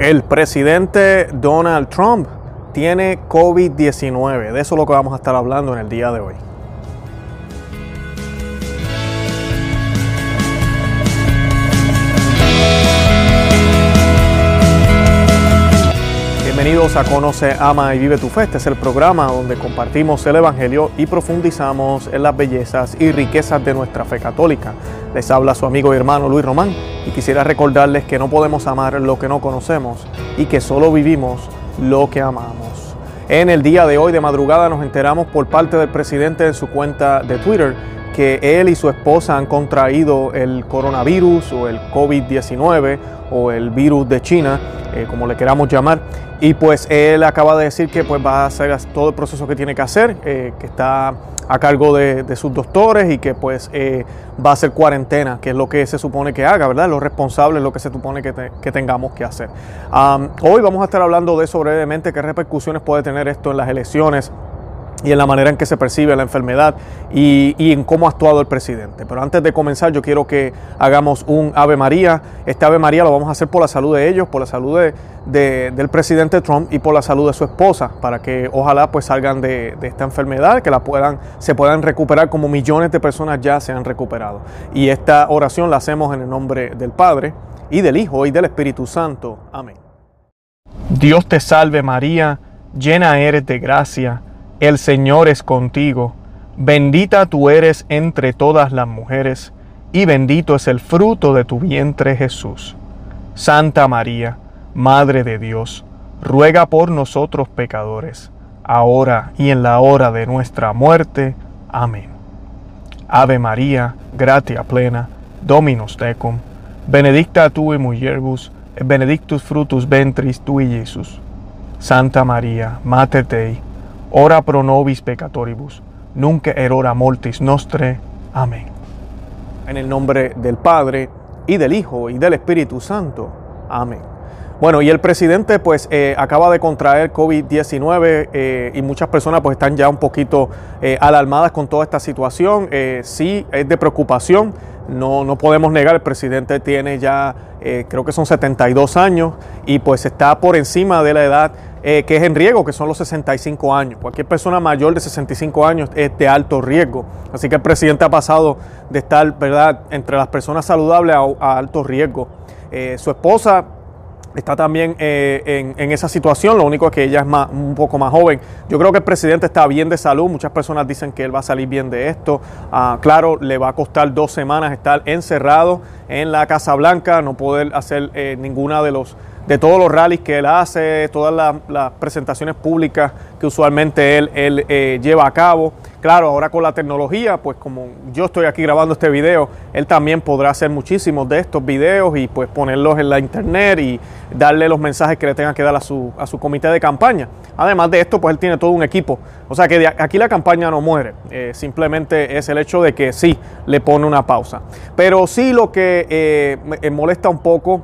El presidente Donald Trump tiene COVID-19. De eso es lo que vamos a estar hablando en el día de hoy. Bienvenidos a Conoce, Ama y Vive tu Fe. Este es el programa donde compartimos el Evangelio y profundizamos en las bellezas y riquezas de nuestra fe católica. Les habla su amigo y hermano Luis Román y quisiera recordarles que no podemos amar lo que no conocemos y que solo vivimos lo que amamos. En el día de hoy de madrugada nos enteramos por parte del presidente en su cuenta de Twitter que él y su esposa han contraído el coronavirus o el COVID-19 o el virus de China, eh, como le queramos llamar. Y pues él acaba de decir que pues va a hacer todo el proceso que tiene que hacer, eh, que está a cargo de, sus doctores y que pues eh, va a hacer cuarentena, que es lo que se supone que haga, ¿verdad? Lo responsable es lo que se supone que, que tengamos que hacer. hoy vamos a estar hablando de eso brevemente, qué repercusiones puede tener esto en las elecciones y en la manera en que se percibe la enfermedad y, en cómo ha actuado el presidente. Pero antes de comenzar yo quiero que hagamos un Ave María. Este Ave María lo vamos a hacer por la salud de ellos, por la salud de, del presidente Trump y por la salud de su esposa, para que ojalá pues salgan de, esta enfermedad, que la puedan, se puedan recuperar como millones de personas ya se han recuperado. Y esta oración la hacemos en el nombre del Padre y del Hijo y del Espíritu Santo. Amén. Dios te salve María, llena eres de gracia el Señor es contigo, bendita tú eres entre todas las mujeres, y bendito es el fruto de tu vientre Jesús. Santa María, Madre de Dios, ruega por nosotros pecadores, ahora y en la hora de nuestra muerte. Amén. Ave María, gratia plena, Dominus tecum, benedicta tu in mulieribus, benedictus frutus ventris tui, Jesús. Santa María, Mater Dei, ora pro nobis peccatoribus, nunc erora mortis nostre. Amén. En el nombre del Padre, y del Hijo, y del Espíritu Santo. Amén. Bueno, y el presidente pues eh, acaba de contraer COVID-19 eh, y muchas personas pues están ya un poquito eh, alarmadas con toda esta situación. sí, es de preocupación. No, no podemos negar, el presidente tiene ya, creo que son 72 años y pues está por encima de la edad que es en riesgo, que son los 65 años. Cualquier persona mayor de 65 años es de alto riesgo. Así que el presidente ha pasado de estar, ¿verdad?, entre las personas saludables a, alto riesgo. su esposa está también eh, en, esa situación, lo único es que ella es más, un poco más joven. Yo creo que el presidente está bien de salud, muchas personas dicen que él va a salir bien de esto. Ah, claro, le va a costar dos semanas estar encerrado en la Casa Blanca, no poder hacer eh, ninguna de los de todos los rallies que él hace, todas las, presentaciones públicas que usualmente él, él eh, lleva a cabo. Claro, ahora con la tecnología, pues como yo estoy aquí grabando este video, él también podrá hacer muchísimos de estos videos y pues ponerlos en la internet y darle los mensajes que le tenga que dar a su, a su comité de campaña. Además de esto, pues él tiene todo un equipo. O sea que aquí la campaña no muere, eh, simplemente es el hecho de que sí, le pone una pausa. Pero sí lo que eh, me molesta un poco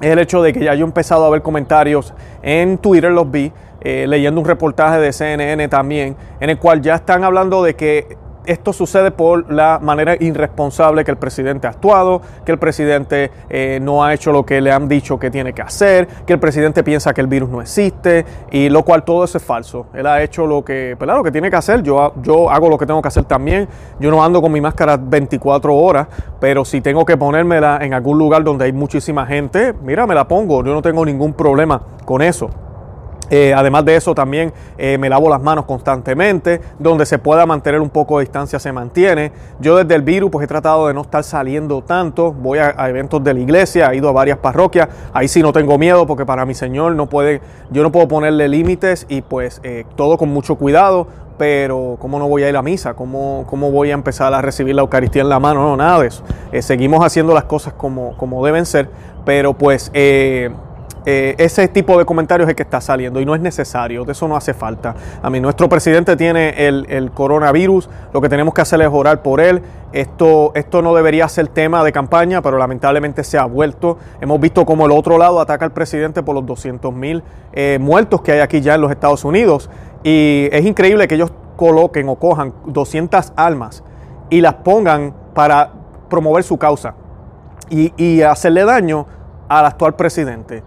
es el hecho de que ya yo he empezado a ver comentarios en Twitter, los vi, eh, leyendo un reportaje de CNN también, en el cual ya están hablando de que esto sucede por la manera irresponsable que el presidente ha actuado, que el presidente eh, no ha hecho lo que le han dicho que tiene que hacer, que el presidente piensa que el virus no existe, y lo cual todo eso es falso. Él ha hecho lo que, pues, lo que tiene que hacer, yo, yo hago lo que tengo que hacer también. Yo no ando con mi máscara 24 horas, pero si tengo que ponérmela en algún lugar donde hay muchísima gente, mira, me la pongo, yo no tengo ningún problema con eso. Eh, además de eso, también eh, me lavo las manos constantemente, donde se pueda mantener un poco de distancia se mantiene. Yo desde el virus pues he tratado de no estar saliendo tanto, voy a, eventos de la iglesia, he ido a varias parroquias, ahí sí no tengo miedo porque para mi Señor no puede, yo no puedo ponerle límites y pues eh, todo con mucho cuidado, pero ¿cómo no voy a ir a misa? ¿Cómo, ¿Cómo, voy a empezar a recibir la Eucaristía en la mano? No, nada de eso. seguimos haciendo las cosas como, como deben ser, pero pues eh, ese tipo de comentarios es el que está saliendo y no es necesario, de eso no hace falta. A mí, nuestro presidente tiene el, coronavirus, lo que tenemos que hacer es orar por él. Esto, esto no debería ser tema de campaña, pero lamentablemente se ha vuelto. Hemos visto cómo el otro lado ataca al presidente por los 200 mil eh, muertos que hay aquí ya en los Estados Unidos. Y es increíble que ellos coloquen o cojan 200 almas y las pongan para promover su causa y hacerle daño al actual presidente.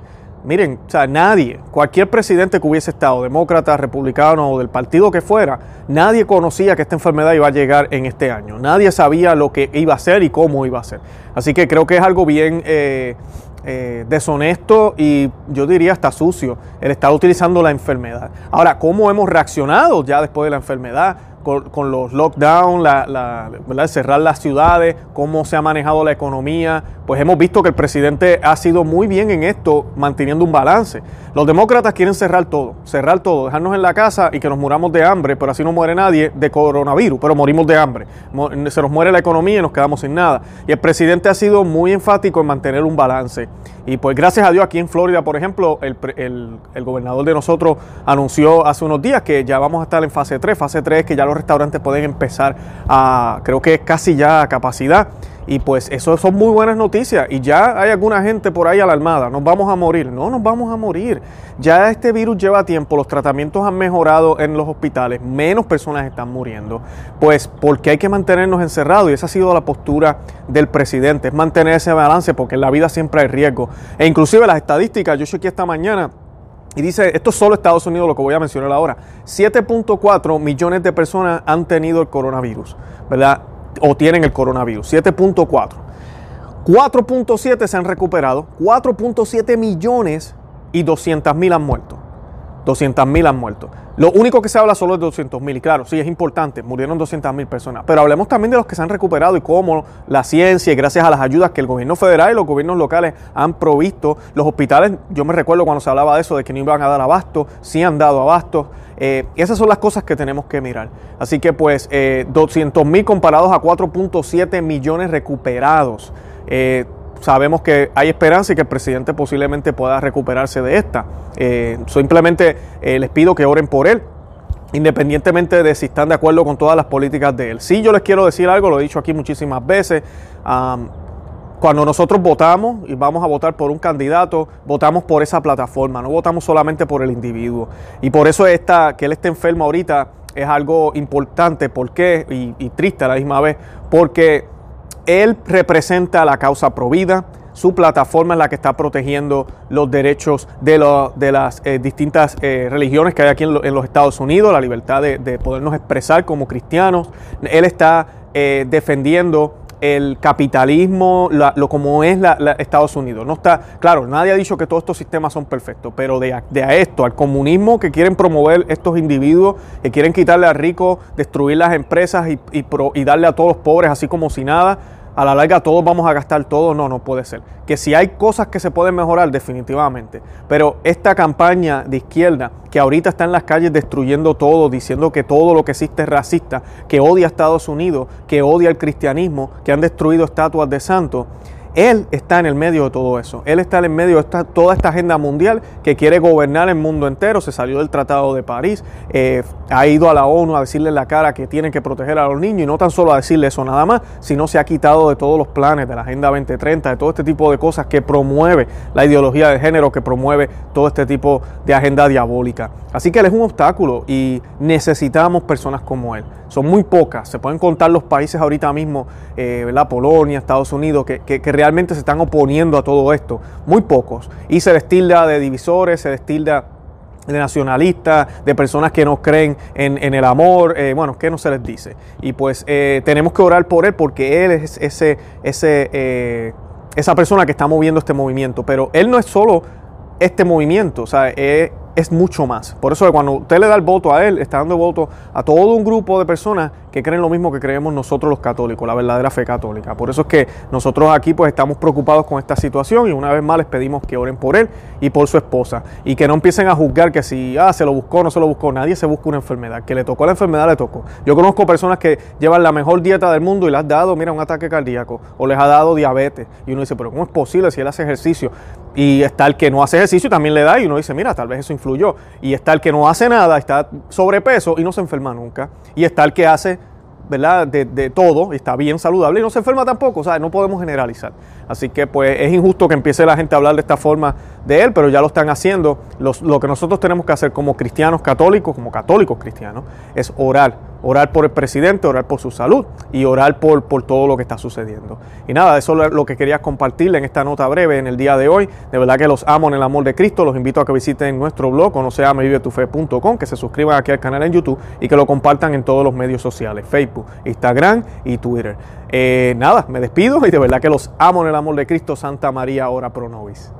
Miren, o sea, nadie, cualquier presidente que hubiese estado, demócrata, republicano o del partido que fuera, nadie conocía que esta enfermedad iba a llegar en este año. Nadie sabía lo que iba a ser y cómo iba a ser. Así que creo que es algo bien eh, eh, deshonesto y yo diría hasta sucio el estar utilizando la enfermedad. Ahora, ¿cómo hemos reaccionado ya después de la enfermedad? Con, los lockdowns, la, cerrar las ciudades, cómo se ha manejado la economía, pues hemos visto que el presidente ha sido muy bien en esto, manteniendo un balance. Los demócratas quieren cerrar todo, cerrar todo, dejarnos en la casa y que nos muramos de hambre, pero así no muere nadie de coronavirus, pero morimos de hambre. Se nos muere la economía y nos quedamos sin nada. Y el presidente ha sido muy enfático en mantener un balance. Y pues gracias a Dios aquí en Florida, por ejemplo, el, el, gobernador de nosotros anunció hace unos días que ya vamos a estar en fase 3. Fase 3 es que ya los restaurantes pueden empezar a, creo que casi ya a capacidad. Y pues eso son muy buenas noticias. Y ya hay alguna gente por ahí alarmada. Nos vamos a morir. No nos vamos a morir. Ya este virus lleva tiempo. Los tratamientos han mejorado en los hospitales. Menos personas están muriendo. Pues porque hay que mantenernos encerrados. Y esa ha sido la postura del presidente. Es mantener ese balance porque en la vida siempre hay riesgo. E inclusive las estadísticas. Yo chequeé esta mañana. Y dice, esto es solo Estados Unidos, lo que voy a mencionar ahora. 7.4 millones de personas han tenido el coronavirus, ¿verdad? o tienen el coronavirus. 7.4. 4.7 se han recuperado, 4.7 millones y 200 mil han muerto. 200 mil han muerto. Lo único que se habla solo es de 200 mil. Y claro, sí, es importante, murieron 200 mil personas. Pero hablemos también de los que se han recuperado y cómo la ciencia y gracias a las ayudas que el gobierno federal y los gobiernos locales han provisto. Los hospitales, yo me recuerdo cuando se hablaba de eso, de que no iban a dar abasto, sí han dado abasto. Eh, esas son las cosas que tenemos que mirar. Así que pues 200 eh, mil comparados a 4.7 millones recuperados. Eh, sabemos que hay esperanza y que el presidente posiblemente pueda recuperarse de esta. simplemente les pido que oren por él, independientemente de si están de acuerdo con todas las políticas de él. Sí, yo les quiero decir algo, lo he dicho aquí muchísimas veces. Cuando nosotros votamos y vamos a votar por un candidato, votamos por esa plataforma, no votamos solamente por el individuo. Y por eso esta, que él esté enfermo ahorita es algo importante, ¿por qué? Y, triste a la misma vez, porque él representa la causa provida, su plataforma es la que está protegiendo los derechos de, las eh, distintas eh, religiones que hay aquí en, los Estados Unidos, la libertad de, podernos expresar como cristianos. Él está eh, defendiendo el capitalismo, lo como es la, Estados Unidos. No está, claro, nadie ha dicho que todos estos sistemas son perfectos, pero de a, esto, al comunismo que quieren promover estos individuos, que quieren quitarle a ricos, destruir las empresas y, y darle a todos los pobres así como si nada, a la larga todos vamos a gastar todo, no, no puede ser. Que si hay cosas que se pueden mejorar, definitivamente. Pero esta campaña de izquierda, que ahorita está en las calles destruyendo todo, diciendo que todo lo que existe es racista, que odia a Estados Unidos, que odia el cristianismo, que han destruido estatuas de santos, él está en el medio de todo eso. Él está en el medio de toda esta agenda mundial que quiere gobernar el mundo entero. Se salió del Tratado de París, eh, ha ido a la ONU a decirle en la cara que tienen que proteger a los niños y no tan solo a decirle eso nada más, sino se ha quitado de todos los planes de la Agenda 2030, de todo este tipo de cosas que promueve la ideología de género, que promueve todo este tipo de agenda diabólica. Así que él es un obstáculo y necesitamos personas como él son muy pocas. Se pueden contar los países ahorita mismo, eh, ¿verdad? Polonia, Estados Unidos, que, realmente se están oponiendo a todo esto. Muy pocos. Y se destilda de divisores, se destilda de nacionalistas, de personas que no creen en, el amor, eh, bueno, ¿qué no se les dice? Y pues eh, tenemos que orar por él porque él es ese, ese, esa persona que está moviendo este movimiento. Pero él no es solo este movimiento, o sea, es es mucho más. Por eso cuando usted le da el voto a él, está dando voto a todo un grupo de personas que creen lo mismo que creemos nosotros los católicos, la verdadera fe católica. Por eso es que nosotros aquí pues estamos preocupados con esta situación y una vez más les pedimos que oren por él y por su esposa y que no empiecen a juzgar que si ah, se lo buscó no se lo buscó, nadie se busca una enfermedad, que le tocó la enfermedad le tocó. Yo conozco personas que llevan la mejor dieta del mundo y le has dado, mira, un ataque cardíaco o les ha dado diabetes y uno dice, pero ¿cómo es posible si él hace ejercicio? Y está el que no hace ejercicio y también le da y uno dice, mira, tal vez eso influyó. Y está el que no hace nada, está sobrepeso y no se enferma nunca. Y está el que hace ¿verdad? De, de, todo, está bien saludable y no se enferma tampoco, o sea, no podemos generalizar. Así que pues es injusto que empiece la gente a hablar de esta forma de él, pero ya lo están haciendo. lo que nosotros tenemos que hacer como cristianos católicos, como católicos cristianos, es orar, orar por el presidente, orar por su salud y orar por, por todo lo que está sucediendo. Y nada, eso es lo que quería compartirle en esta nota breve en el día de hoy. De verdad que los amo en el amor de Cristo. Los invito a que visiten nuestro blog, conoceamevivetufe.com, que se suscriban aquí al canal en YouTube y que lo compartan en todos los medios sociales, Facebook, Instagram y Twitter. Eh, nada, me despido y de verdad que los amo en el amor de Cristo. Santa María, ora pro nobis.